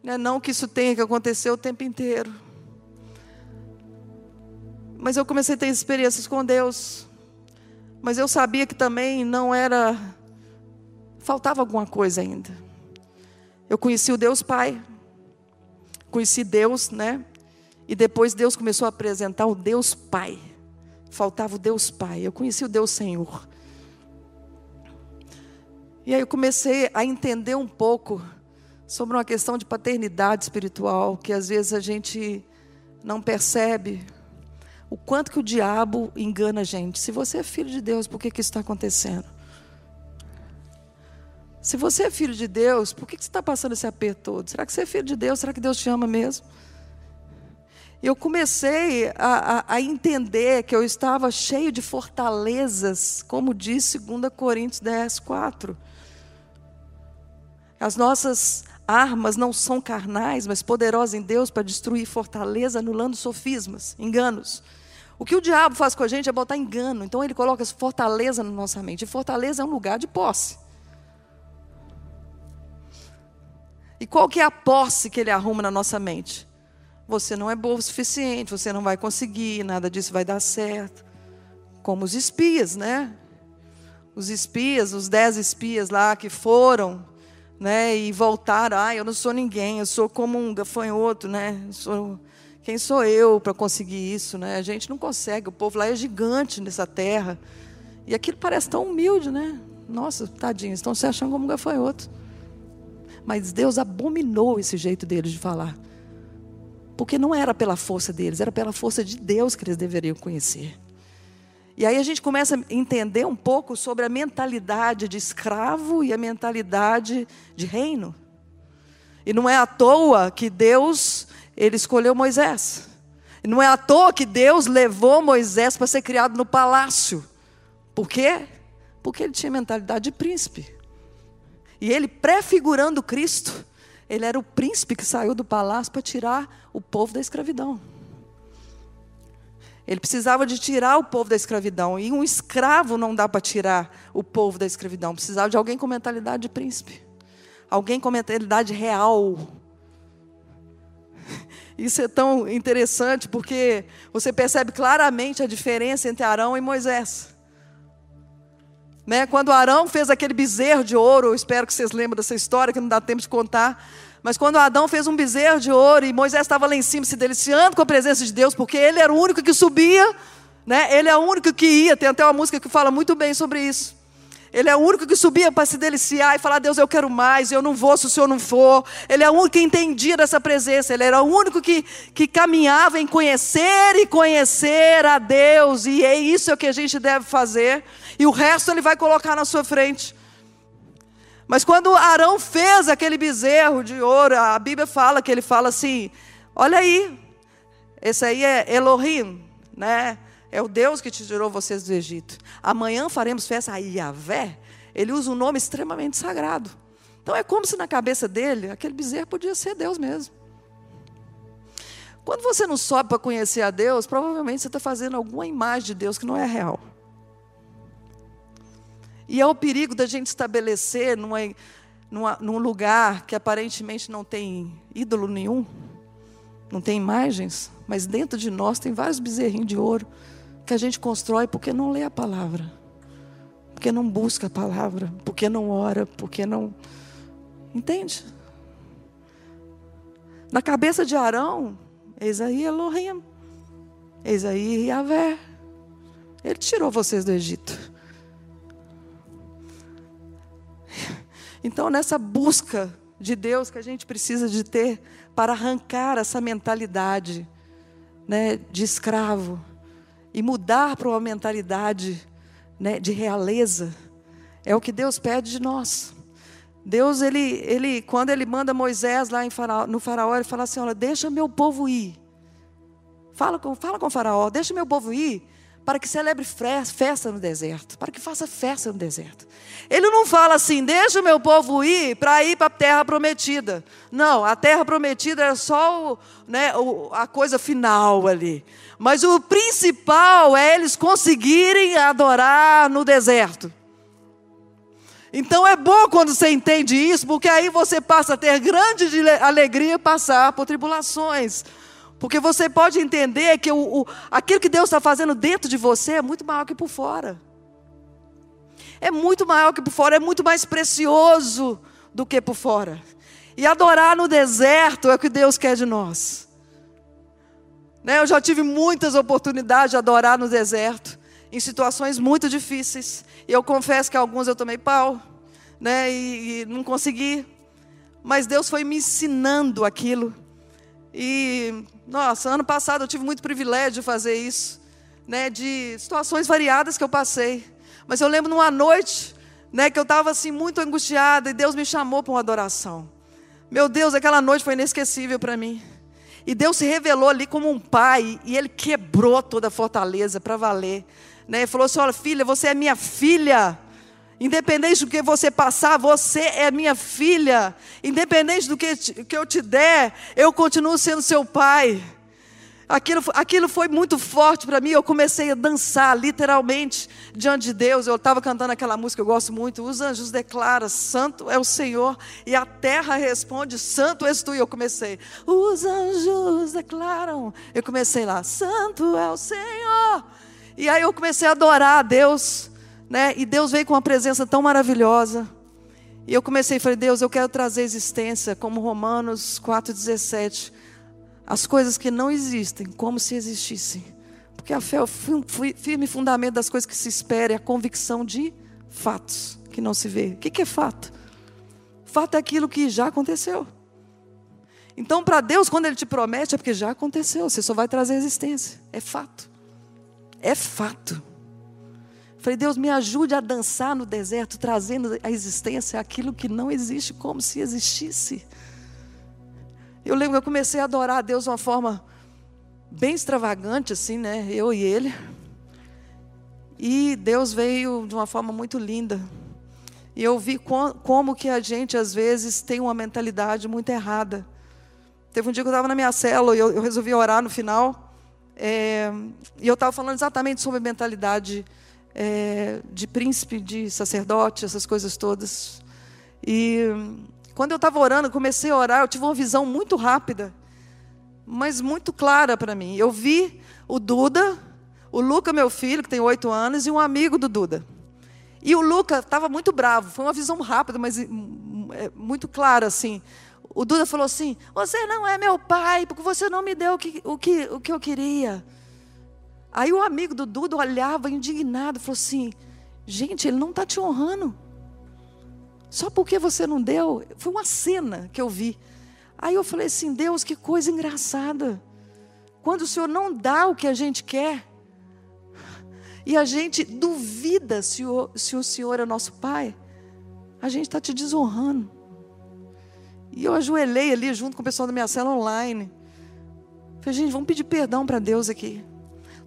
Não é não que isso tenha que acontecer o tempo inteiro. Mas eu comecei a ter experiências com Deus. Mas eu sabia que também não era. Faltava alguma coisa ainda. Eu conheci o Deus Pai. Conheci Deus, né? E depois Deus começou a apresentar o Deus Pai. Faltava o Deus Pai. Eu conheci o Deus Senhor. E aí eu comecei a entender um pouco sobre uma questão de paternidade espiritual, que às vezes a gente não percebe o quanto que o diabo engana a gente. Se você é filho de Deus, por que, que isso está acontecendo? Se você é filho de Deus, por que, que você está passando esse aperto todo? Será que você é filho de Deus? Será que Deus te ama mesmo? Eu comecei a, a, a entender que eu estava cheio de fortalezas, como diz 2 Coríntios 10, 4. As nossas armas não são carnais, mas poderosas em Deus para destruir fortaleza, anulando sofismas, enganos. O que o diabo faz com a gente é botar engano. Então ele coloca fortaleza na nossa mente. E fortaleza é um lugar de posse. E qual que é a posse que ele arruma na nossa mente? Você não é bom o suficiente, você não vai conseguir, nada disso vai dar certo. Como os espias, né? Os espias, os dez espias lá que foram, né? E voltaram, ah, eu não sou ninguém, eu sou como um gafanhoto, né? sou, quem sou eu para conseguir isso, né? A gente não consegue, o povo lá é gigante nessa terra. E aquilo parece tão humilde, né? Nossa, tadinhos, estão se achando como um gafanhoto. Mas Deus abominou esse jeito deles de falar. Porque não era pela força deles, era pela força de Deus que eles deveriam conhecer. E aí a gente começa a entender um pouco sobre a mentalidade de escravo e a mentalidade de reino. E não é à toa que Deus, ele escolheu Moisés. E não é à toa que Deus levou Moisés para ser criado no palácio. Por quê? Porque ele tinha mentalidade de príncipe. E ele, prefigurando Cristo, ele era o príncipe que saiu do palácio para tirar o povo da escravidão. Ele precisava de tirar o povo da escravidão. E um escravo não dá para tirar o povo da escravidão. Precisava de alguém com mentalidade de príncipe. Alguém com mentalidade real. Isso é tão interessante porque você percebe claramente a diferença entre Arão e Moisés. Né? Quando Arão fez aquele bezerro de ouro, eu espero que vocês lembrem dessa história, que não dá tempo de contar. Mas quando Adão fez um bezerro de ouro e Moisés estava lá em cima se deliciando com a presença de Deus, porque ele era o único que subia, né? ele é o único que ia, tem até uma música que fala muito bem sobre isso. Ele é o único que subia para se deliciar e falar: Deus, eu quero mais, eu não vou se o Senhor não for. Ele é o único que entendia dessa presença. Ele era o único que, que caminhava em conhecer e conhecer a Deus. E é isso que a gente deve fazer. E o resto ele vai colocar na sua frente. Mas quando Arão fez aquele bezerro de ouro, a Bíblia fala que ele fala assim: Olha aí, esse aí é Elohim, né? É o Deus que te tirou vocês do Egito. Amanhã faremos festa a Yahvé. Ele usa um nome extremamente sagrado. Então é como se na cabeça dele aquele bezerro podia ser Deus mesmo. Quando você não sobe para conhecer a Deus, provavelmente você está fazendo alguma imagem de Deus que não é real. E é o perigo da gente estabelecer numa, numa, num lugar que aparentemente não tem ídolo nenhum, não tem imagens, mas dentro de nós tem vários bezerrinhos de ouro que a gente constrói porque não lê a palavra, porque não busca a palavra, porque não ora, porque não. Entende? Na cabeça de Arão, eis aí Elohim, eis aí Yahvé. Ele tirou vocês do Egito. Então, nessa busca de Deus que a gente precisa de ter para arrancar essa mentalidade né, de escravo, e mudar para uma mentalidade né, de realeza. É o que Deus pede de nós. Deus, ele, ele, quando ele manda Moisés lá faraó, no faraó, ele fala assim: olha, deixa meu povo ir. Fala com, fala com o faraó, deixa meu povo ir para que celebre festa no deserto, para que faça festa no deserto. Ele não fala assim, deixa o meu povo ir para ir para a terra prometida. Não, a terra prometida é só né, a coisa final ali. Mas o principal é eles conseguirem adorar no deserto. Então é bom quando você entende isso, porque aí você passa a ter grande alegria passar por tribulações. Porque você pode entender que o, o, aquilo que Deus está fazendo dentro de você é muito maior que por fora. É muito maior que por fora, é muito mais precioso do que por fora. E adorar no deserto é o que Deus quer de nós. Né? Eu já tive muitas oportunidades de adorar no deserto, em situações muito difíceis. E eu confesso que alguns eu tomei pau, né? e, e não consegui. Mas Deus foi me ensinando aquilo. E, nossa, ano passado eu tive muito privilégio de fazer isso, né? De situações variadas que eu passei. Mas eu lembro numa noite, né, que eu estava assim muito angustiada e Deus me chamou para uma adoração. Meu Deus, aquela noite foi inesquecível para mim. E Deus se revelou ali como um pai e ele quebrou toda a fortaleza para valer. Né? Ele falou assim: Olha, filha, você é minha filha. Independente do que você passar, você é minha filha. Independente do que, que eu te der, eu continuo sendo seu pai. Aquilo, aquilo foi muito forte para mim. Eu comecei a dançar, literalmente, diante de Deus. Eu estava cantando aquela música que eu gosto muito. Os anjos declaram: Santo é o Senhor. E a terra responde: Santo és tu. E eu comecei: Os anjos declaram. Eu comecei lá: Santo é o Senhor. E aí eu comecei a adorar a Deus. Né? E Deus veio com uma presença tão maravilhosa. E eu comecei e falei: Deus, eu quero trazer existência, como Romanos 4,17 as coisas que não existem como se existissem. Porque a fé é o firme fundamento das coisas que se espera, é a convicção de fatos que não se vê. O que é fato? Fato é aquilo que já aconteceu. Então, para Deus, quando Ele te promete, é porque já aconteceu, você só vai trazer existência. É fato. É fato. Falei, Deus, me ajude a dançar no deserto, trazendo a existência aquilo que não existe como se existisse. Eu lembro que eu comecei a adorar a Deus de uma forma bem extravagante, assim, né? Eu e ele. E Deus veio de uma forma muito linda. E eu vi como que a gente, às vezes, tem uma mentalidade muito errada. Teve um dia que eu estava na minha célula e eu, eu resolvi orar no final. É, e eu estava falando exatamente sobre mentalidade é, de príncipe, de sacerdote, essas coisas todas. E quando eu estava orando, comecei a orar, eu tive uma visão muito rápida, mas muito clara para mim. Eu vi o Duda, o Luca, meu filho, que tem oito anos, e um amigo do Duda. E o Luca estava muito bravo. Foi uma visão rápida, mas hum, é, muito clara, assim. O Duda falou assim: Você não é meu pai, porque você não me deu o que, o que, o que eu queria. Aí o amigo do Duda olhava indignado, falou assim: Gente, ele não está te honrando. Só porque você não deu, foi uma cena que eu vi. Aí eu falei assim: Deus, que coisa engraçada. Quando o Senhor não dá o que a gente quer, e a gente duvida se o, se o Senhor é nosso Pai, a gente está te desonrando. E eu ajoelhei ali junto com o pessoal da minha cela online. Falei, gente, vamos pedir perdão para Deus aqui.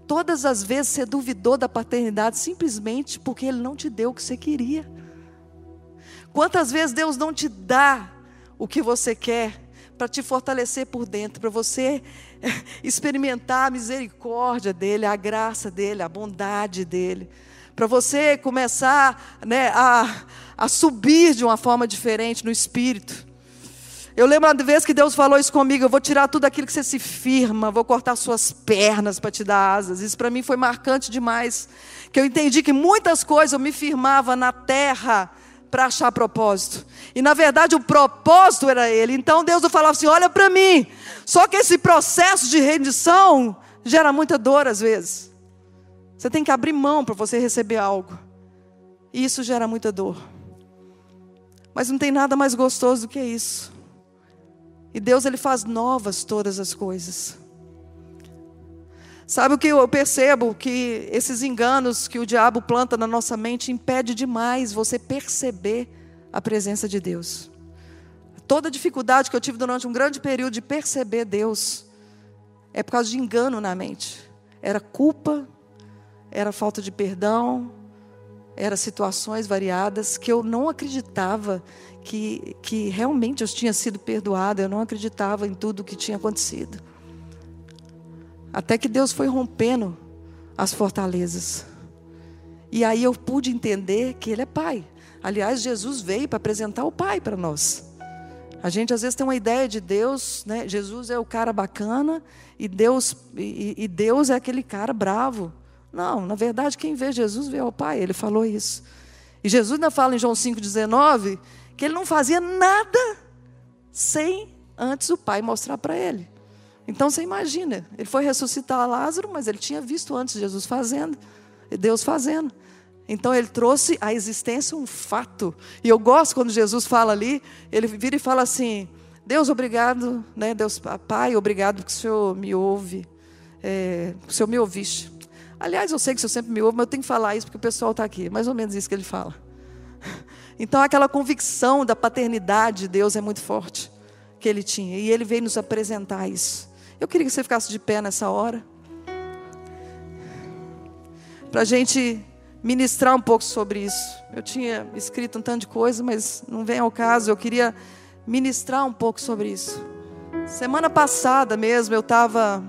Todas as vezes você duvidou da paternidade simplesmente porque Ele não te deu o que você queria. Quantas vezes Deus não te dá o que você quer para te fortalecer por dentro, para você experimentar a misericórdia dEle, a graça dEle, a bondade dEle, para você começar né, a, a subir de uma forma diferente no espírito. Eu lembro uma vez que Deus falou isso comigo: eu vou tirar tudo aquilo que você se firma, vou cortar suas pernas para te dar asas. Isso para mim foi marcante demais. Que eu entendi que muitas coisas eu me firmava na terra para achar propósito. E na verdade o propósito era ele. Então Deus falava assim: olha para mim. Só que esse processo de rendição gera muita dor às vezes. Você tem que abrir mão para você receber algo. E isso gera muita dor. Mas não tem nada mais gostoso do que isso. E Deus ele faz novas todas as coisas. Sabe o que eu percebo? Que esses enganos que o diabo planta na nossa mente impede demais você perceber a presença de Deus. Toda dificuldade que eu tive durante um grande período de perceber Deus é por causa de engano na mente. Era culpa, era falta de perdão, eram situações variadas que eu não acreditava que, que realmente eu tinha sido perdoada, eu não acreditava em tudo o que tinha acontecido. Até que Deus foi rompendo as fortalezas. E aí eu pude entender que Ele é Pai. Aliás, Jesus veio para apresentar o Pai para nós. A gente às vezes tem uma ideia de Deus, né? Jesus é o cara bacana e Deus, e, e Deus é aquele cara bravo. Não, na verdade, quem vê Jesus vê o Pai. Ele falou isso. E Jesus ainda fala em João 5,19 que ele não fazia nada sem antes o Pai mostrar para ele. Então você imagina, ele foi ressuscitar Lázaro, mas ele tinha visto antes Jesus fazendo, Deus fazendo. Então ele trouxe à existência um fato. E eu gosto quando Jesus fala ali, ele vira e fala assim: Deus, obrigado, né? Deus, Pai, obrigado porque o Senhor me ouve, é, o Senhor me ouviste. Aliás, eu sei que o Senhor sempre me ouve, mas eu tenho que falar isso porque o pessoal está aqui. Mais ou menos isso que ele fala. Então aquela convicção da paternidade de Deus é muito forte que ele tinha. E ele veio nos apresentar isso. Eu queria que você ficasse de pé nessa hora. Para a gente ministrar um pouco sobre isso. Eu tinha escrito um tanto de coisa, mas não vem ao caso. Eu queria ministrar um pouco sobre isso. Semana passada mesmo, eu estava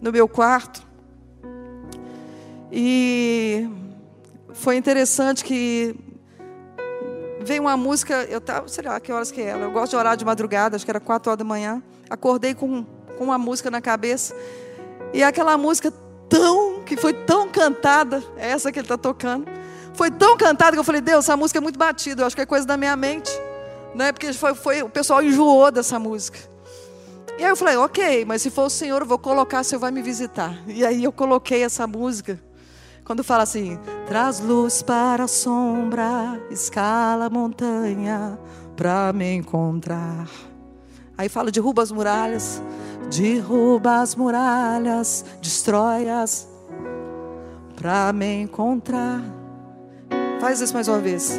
no meu quarto e foi interessante que veio uma música, eu estava, sei lá que horas que era, eu gosto de orar de madrugada, acho que era quatro horas da manhã, acordei com, com uma música na cabeça, e aquela música tão, que foi tão cantada, é essa que ele está tocando, foi tão cantada que eu falei, Deus, essa música é muito batida, eu acho que é coisa da minha mente, né? porque foi, foi, o pessoal enjoou dessa música. E aí eu falei, ok, mas se for o Senhor, eu vou colocar, o Senhor vai me visitar. E aí eu coloquei essa música. Quando fala assim, traz luz para a sombra, escala a montanha para me encontrar. Aí fala, derruba as muralhas, derruba as muralhas, destrói as para me encontrar. Faz isso mais uma vez.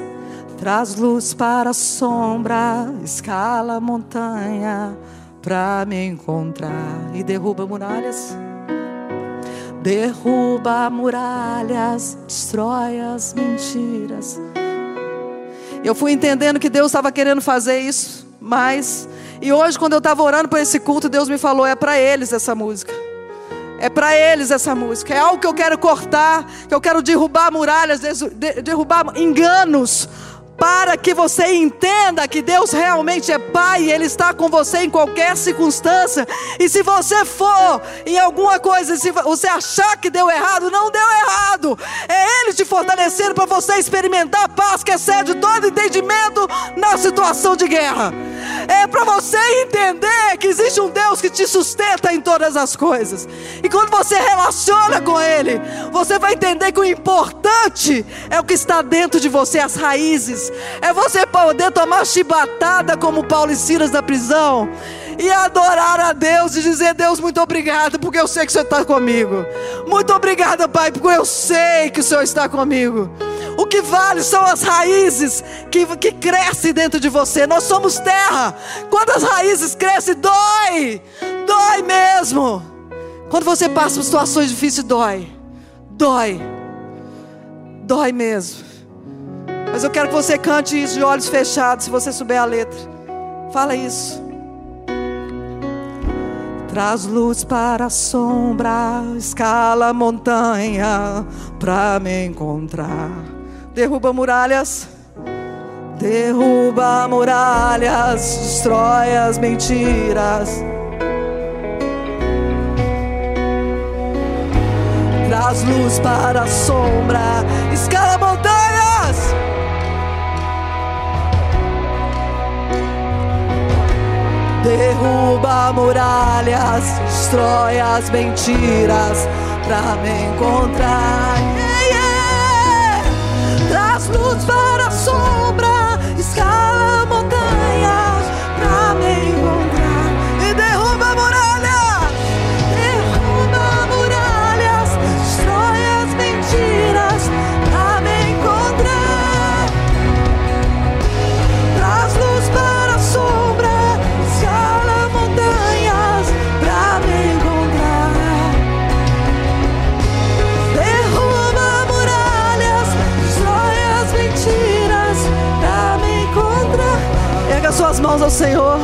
Traz luz para a sombra, escala a montanha para me encontrar e derruba muralhas derruba muralhas, destrói as mentiras. Eu fui entendendo que Deus estava querendo fazer isso, mas e hoje quando eu estava orando por esse culto, Deus me falou é para eles essa música. É para eles essa música. É algo que eu quero cortar, que eu quero derrubar muralhas, derrubar enganos, para que você entenda que Deus realmente é Pai e Ele está com você em qualquer circunstância. E se você for em alguma coisa, se você achar que deu errado, não deu errado. É Ele te fortalecendo para você experimentar a paz que excede todo entendimento na situação de guerra. É para você entender que existe um Deus que te sustenta em todas as coisas. E quando você relaciona com Ele, você vai entender que o importante é o que está dentro de você, as raízes é você poder tomar chibatada como Paulo e Silas na prisão e adorar a Deus e dizer: Deus, muito obrigado, porque eu sei que o Senhor está comigo. Muito obrigado, Pai, porque eu sei que o Senhor está comigo. O que vale são as raízes que, que crescem dentro de você. Nós somos terra. Quando as raízes crescem, dói. Dói mesmo. Quando você passa por situações difíceis, dói. Dói. Dói mesmo. Mas eu quero que você cante isso de olhos fechados, se você souber a letra. Fala isso. Traz luz para a sombra, escala a montanha para me encontrar. Derruba muralhas, derruba muralhas, destrói as mentiras. Traz luz para a sombra, escala a montanha. Derruba muralhas, destrói as mentiras pra me encontrar. Yeah, yeah. Traz luz para suas mãos ao Senhor.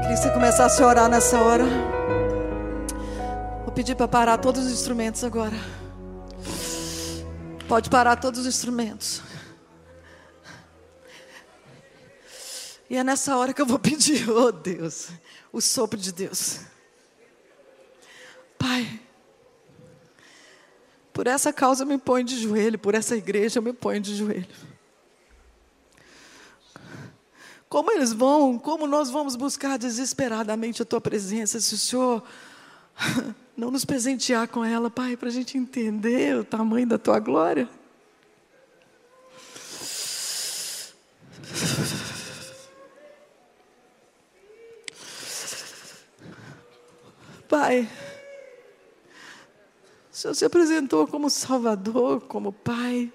Queria que você começasse a orar nessa hora. Vou pedir para parar todos os instrumentos agora. Pode parar todos os instrumentos. E é nessa hora que eu vou pedir, oh Deus, o sopro de Deus. Pai. Por essa causa eu me ponho de joelho, por essa igreja eu me ponho de joelho. Como eles vão, como nós vamos buscar desesperadamente a tua presença, se o Senhor não nos presentear com ela, Pai, para a gente entender o tamanho da tua glória. Pai, Senhor se apresentou como Salvador, como Pai.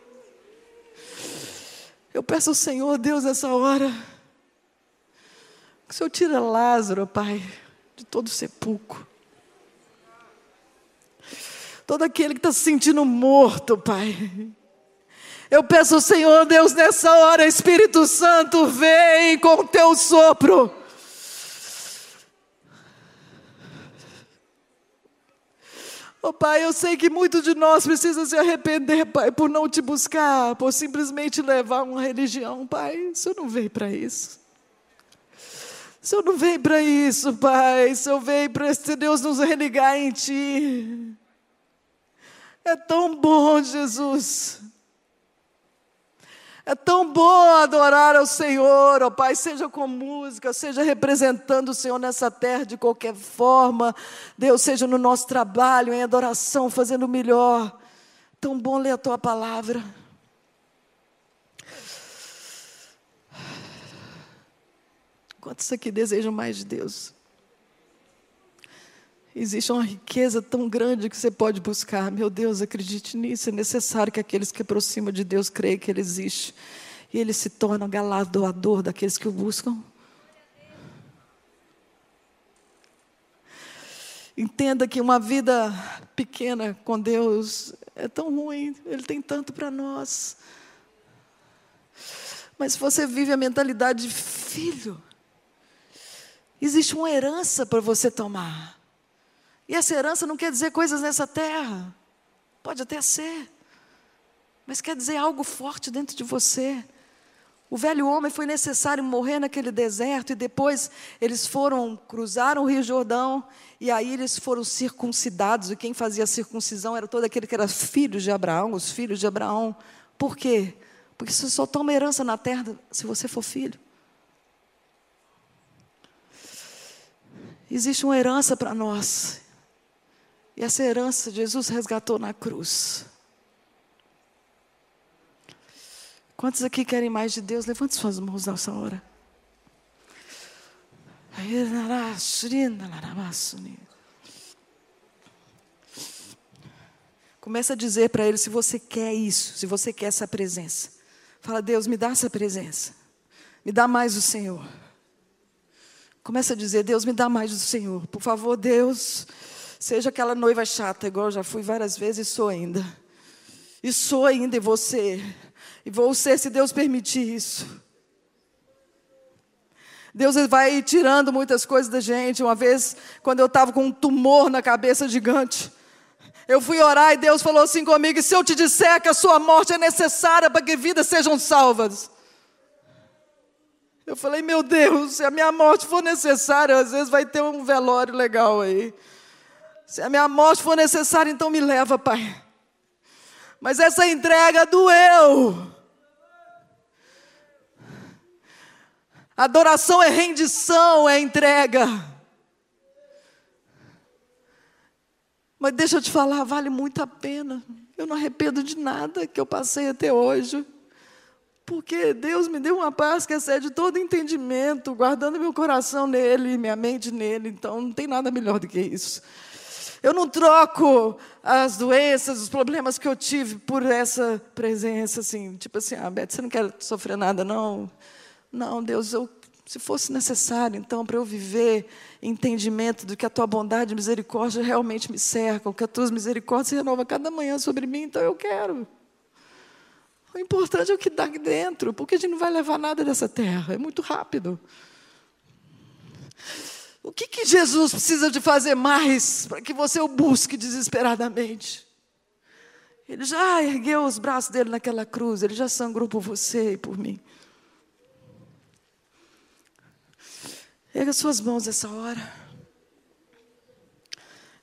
Eu peço ao Senhor, Deus, nessa hora, que o Senhor tira Lázaro, Pai, de todo sepulcro. Todo aquele que está se sentindo morto, Pai. Eu peço ao Senhor, Deus, nessa hora, Espírito Santo, vem com o teu sopro. Oh, pai, eu sei que muitos de nós precisam se arrepender, Pai, por não te buscar, por simplesmente levar uma religião, Pai. O Senhor não veio para isso. O Senhor não veio para isso, Pai. O Senhor veio para esse Deus nos religar em Ti. É tão bom, Jesus. É tão bom adorar ao Senhor, ó Pai, seja com música, seja representando o Senhor nessa terra de qualquer forma. Deus, seja no nosso trabalho, em adoração, fazendo o melhor. Tão bom ler a tua palavra. Quantos aqui desejam mais de Deus? Existe uma riqueza tão grande que você pode buscar. Meu Deus, acredite nisso. É necessário que aqueles que aproximam de Deus creiam que Ele existe. E Ele se torna galardoador daqueles que o buscam. Entenda que uma vida pequena com Deus é tão ruim, Ele tem tanto para nós. Mas se você vive a mentalidade de filho, existe uma herança para você tomar. E essa herança não quer dizer coisas nessa terra. Pode até ser. Mas quer dizer algo forte dentro de você. O velho homem foi necessário morrer naquele deserto e depois eles foram, cruzaram o Rio Jordão e aí eles foram circuncidados. E quem fazia a circuncisão era todo aquele que era filho de Abraão, os filhos de Abraão. Por quê? Porque você só toma herança na terra se você for filho. Existe uma herança para nós. E essa herança Jesus resgatou na cruz. Quantos aqui querem mais de Deus? Levante suas mãos nessa hora. Começa a dizer para ele se você quer isso, se você quer essa presença. Fala, Deus, me dá essa presença. Me dá mais o Senhor. Começa a dizer, Deus, me dá mais do Senhor. Por favor, Deus, Seja aquela noiva chata, igual eu já fui várias vezes e sou ainda. E sou ainda em você. E vou ser se Deus permitir isso. Deus vai tirando muitas coisas da gente. Uma vez, quando eu estava com um tumor na cabeça gigante, eu fui orar e Deus falou assim comigo: se eu te disser que a sua morte é necessária para que vidas sejam salvas. Eu falei, meu Deus, se a minha morte for necessária, às vezes vai ter um velório legal aí. Se a minha morte for necessária, então me leva, Pai. Mas essa entrega doeu. Adoração é rendição, é entrega. Mas deixa eu te falar, vale muito a pena. Eu não arrependo de nada que eu passei até hoje. Porque Deus me deu uma paz que excede todo entendimento, guardando meu coração nele, minha mente nele. Então não tem nada melhor do que isso. Eu não troco as doenças, os problemas que eu tive por essa presença, assim, tipo assim, ah, Beth, você não quer sofrer nada, não? Não, Deus, eu, se fosse necessário, então, para eu viver entendimento do que a tua bondade e misericórdia realmente me cercam, que as tuas misericórdias se renovam cada manhã sobre mim, então eu quero. O importante é o que dá aqui dentro, porque a gente não vai levar nada dessa terra, é muito rápido. O que, que Jesus precisa de fazer mais para que você o busque desesperadamente? Ele já ergueu os braços dele naquela cruz, ele já sangrou por você e por mim. Erga suas mãos essa hora.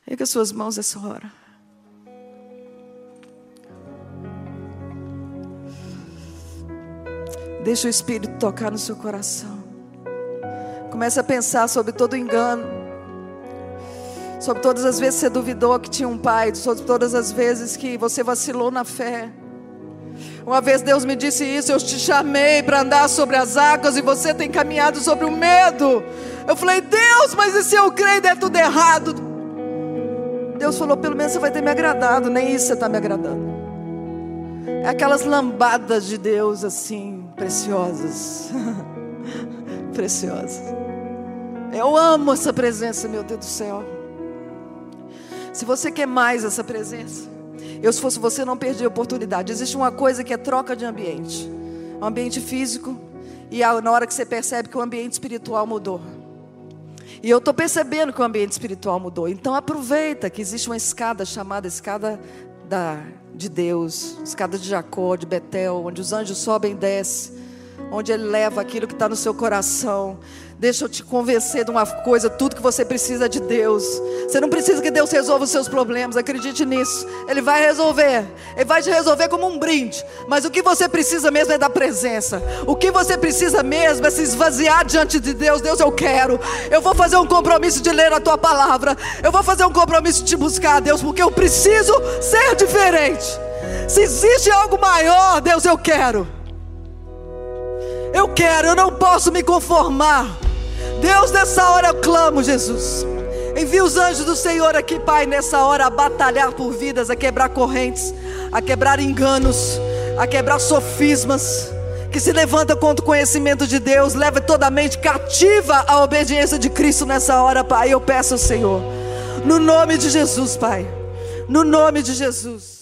Erga suas mãos essa hora. Deixa o Espírito tocar no seu coração. Comece a pensar sobre todo engano. Sobre todas as vezes que você duvidou que tinha um pai, sobre todas as vezes que você vacilou na fé. Uma vez Deus me disse isso, eu te chamei para andar sobre as águas e você tem caminhado sobre o medo. Eu falei, Deus, mas e se eu creio der tudo errado? Deus falou, pelo menos você vai ter me agradado, nem isso você está me agradando. É aquelas lambadas de Deus assim, preciosas. preciosas. Eu amo essa presença, meu Deus do céu. Se você quer mais essa presença, eu, se fosse você, não perdi a oportunidade. Existe uma coisa que é troca de ambiente: um ambiente físico, e na hora que você percebe que o ambiente espiritual mudou. E eu estou percebendo que o ambiente espiritual mudou. Então aproveita que existe uma escada chamada escada da, de Deus, escada de Jacó, de Betel, onde os anjos sobem e descem, onde Ele leva aquilo que está no seu coração. Deixa eu te convencer de uma coisa: tudo que você precisa é de Deus. Você não precisa que Deus resolva os seus problemas, acredite nisso. Ele vai resolver, Ele vai te resolver como um brinde. Mas o que você precisa mesmo é da presença. O que você precisa mesmo é se esvaziar diante de Deus. Deus, eu quero. Eu vou fazer um compromisso de ler a tua palavra. Eu vou fazer um compromisso de te buscar, Deus, porque eu preciso ser diferente. Se existe algo maior, Deus, eu quero. Eu quero, eu não posso me conformar. Deus, nessa hora eu clamo, Jesus. Envia os anjos do Senhor aqui, Pai, nessa hora a batalhar por vidas, a quebrar correntes, a quebrar enganos, a quebrar sofismas que se levanta contra o conhecimento de Deus, leva toda a mente cativa à obediência de Cristo nessa hora, Pai. Eu peço ao Senhor, no nome de Jesus, Pai, no nome de Jesus.